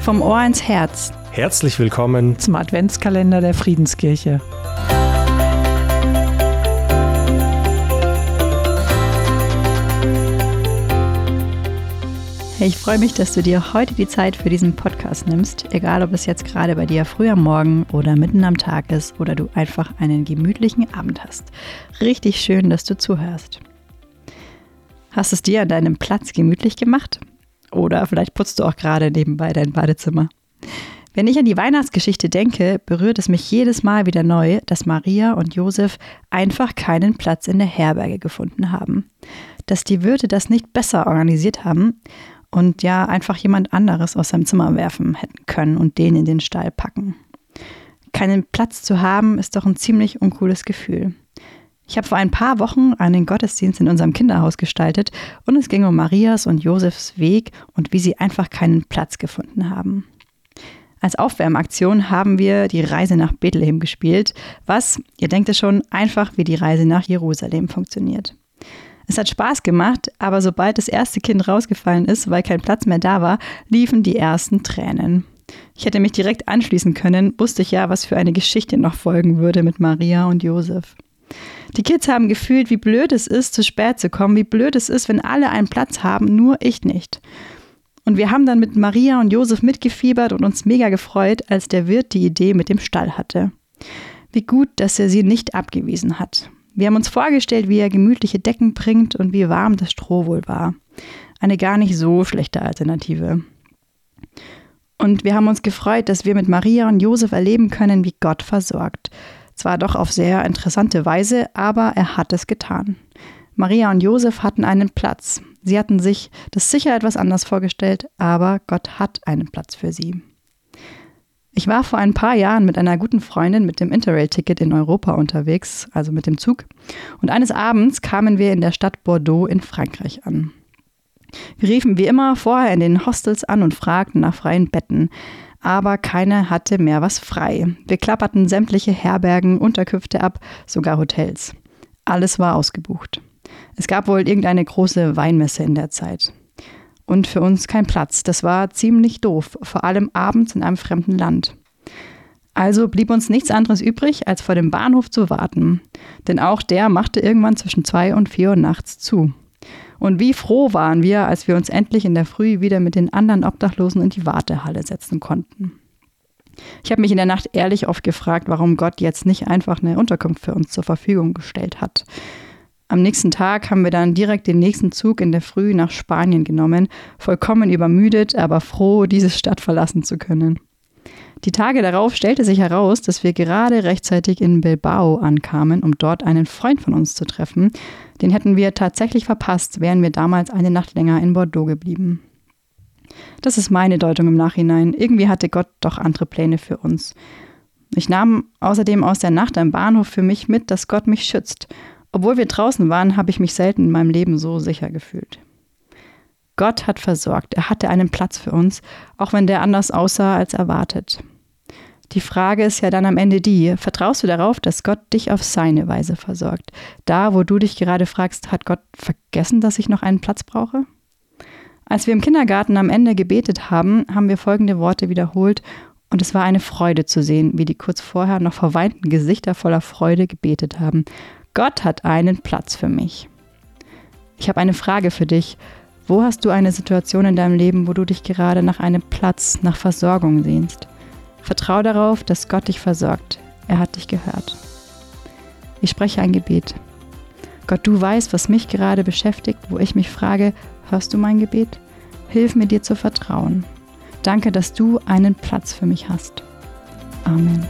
Vom Ohr ins Herz. Herzlich willkommen zum Adventskalender der Friedenskirche. Ich freue mich, dass du dir heute die Zeit für diesen Podcast nimmst, egal ob es jetzt gerade bei dir früh am Morgen oder mitten am Tag ist oder du einfach einen gemütlichen Abend hast. Richtig schön, dass du zuhörst. Hast es dir an deinem Platz gemütlich gemacht? Oder vielleicht putzt du auch gerade nebenbei dein Badezimmer. Wenn ich an die Weihnachtsgeschichte denke, berührt es mich jedes Mal wieder neu, dass Maria und Josef einfach keinen Platz in der Herberge gefunden haben. Dass die Wirte das nicht besser organisiert haben und ja einfach jemand anderes aus seinem Zimmer werfen hätten können und den in den Stall packen. Keinen Platz zu haben, ist doch ein ziemlich uncooles Gefühl. Ich habe vor ein paar Wochen einen Gottesdienst in unserem Kinderhaus gestaltet und es ging um Marias und Josefs Weg und wie sie einfach keinen Platz gefunden haben. Als Aufwärmaktion haben wir die Reise nach Bethlehem gespielt, was, ihr denkt es schon, einfach wie die Reise nach Jerusalem funktioniert. Es hat Spaß gemacht, aber sobald das erste Kind rausgefallen ist, weil kein Platz mehr da war, liefen die ersten Tränen. Ich hätte mich direkt anschließen können, wusste ich ja, was für eine Geschichte noch folgen würde mit Maria und Josef. Die Kids haben gefühlt, wie blöd es ist, zu spät zu kommen, wie blöd es ist, wenn alle einen Platz haben, nur ich nicht. Und wir haben dann mit Maria und Josef mitgefiebert und uns mega gefreut, als der Wirt die Idee mit dem Stall hatte. Wie gut, dass er sie nicht abgewiesen hat. Wir haben uns vorgestellt, wie er gemütliche Decken bringt und wie warm das Stroh wohl war. Eine gar nicht so schlechte Alternative. Und wir haben uns gefreut, dass wir mit Maria und Josef erleben können, wie Gott versorgt. Zwar doch auf sehr interessante Weise, aber er hat es getan. Maria und Josef hatten einen Platz. Sie hatten sich das sicher etwas anders vorgestellt, aber Gott hat einen Platz für sie. Ich war vor ein paar Jahren mit einer guten Freundin mit dem Interrail-Ticket in Europa unterwegs, also mit dem Zug. Und eines Abends kamen wir in der Stadt Bordeaux in Frankreich an. Wir riefen wie immer vorher in den Hostels an und fragten nach freien Betten. Aber keine hatte mehr was frei. Wir klapperten sämtliche Herbergen, Unterkünfte ab, sogar Hotels. Alles war ausgebucht. Es gab wohl irgendeine große Weinmesse in der Zeit und für uns kein Platz. Das war ziemlich doof, vor allem abends in einem fremden Land. Also blieb uns nichts anderes übrig, als vor dem Bahnhof zu warten. Denn auch der machte irgendwann zwischen zwei und vier Uhr nachts zu. Und wie froh waren wir, als wir uns endlich in der Früh wieder mit den anderen Obdachlosen in die Wartehalle setzen konnten. Ich habe mich in der Nacht ehrlich oft gefragt, warum Gott jetzt nicht einfach eine Unterkunft für uns zur Verfügung gestellt hat. Am nächsten Tag haben wir dann direkt den nächsten Zug in der Früh nach Spanien genommen, vollkommen übermüdet, aber froh, diese Stadt verlassen zu können. Die Tage darauf stellte sich heraus, dass wir gerade rechtzeitig in Bilbao ankamen, um dort einen Freund von uns zu treffen. Den hätten wir tatsächlich verpasst, wären wir damals eine Nacht länger in Bordeaux geblieben. Das ist meine Deutung im Nachhinein. Irgendwie hatte Gott doch andere Pläne für uns. Ich nahm außerdem aus der Nacht am Bahnhof für mich mit, dass Gott mich schützt obwohl wir draußen waren, habe ich mich selten in meinem Leben so sicher gefühlt. Gott hat versorgt, er hatte einen Platz für uns, auch wenn der anders aussah als erwartet. Die Frage ist ja dann am Ende die, vertraust du darauf, dass Gott dich auf seine Weise versorgt? Da, wo du dich gerade fragst, hat Gott vergessen, dass ich noch einen Platz brauche? Als wir im Kindergarten am Ende gebetet haben, haben wir folgende Worte wiederholt und es war eine Freude zu sehen, wie die kurz vorher noch verweinten Gesichter voller Freude gebetet haben. Gott hat einen Platz für mich. Ich habe eine Frage für dich. Wo hast du eine Situation in deinem Leben, wo du dich gerade nach einem Platz, nach Versorgung sehnst? Vertrau darauf, dass Gott dich versorgt. Er hat dich gehört. Ich spreche ein Gebet. Gott, du weißt, was mich gerade beschäftigt, wo ich mich frage, hörst du mein Gebet? Hilf mir dir zu vertrauen. Danke, dass du einen Platz für mich hast. Amen.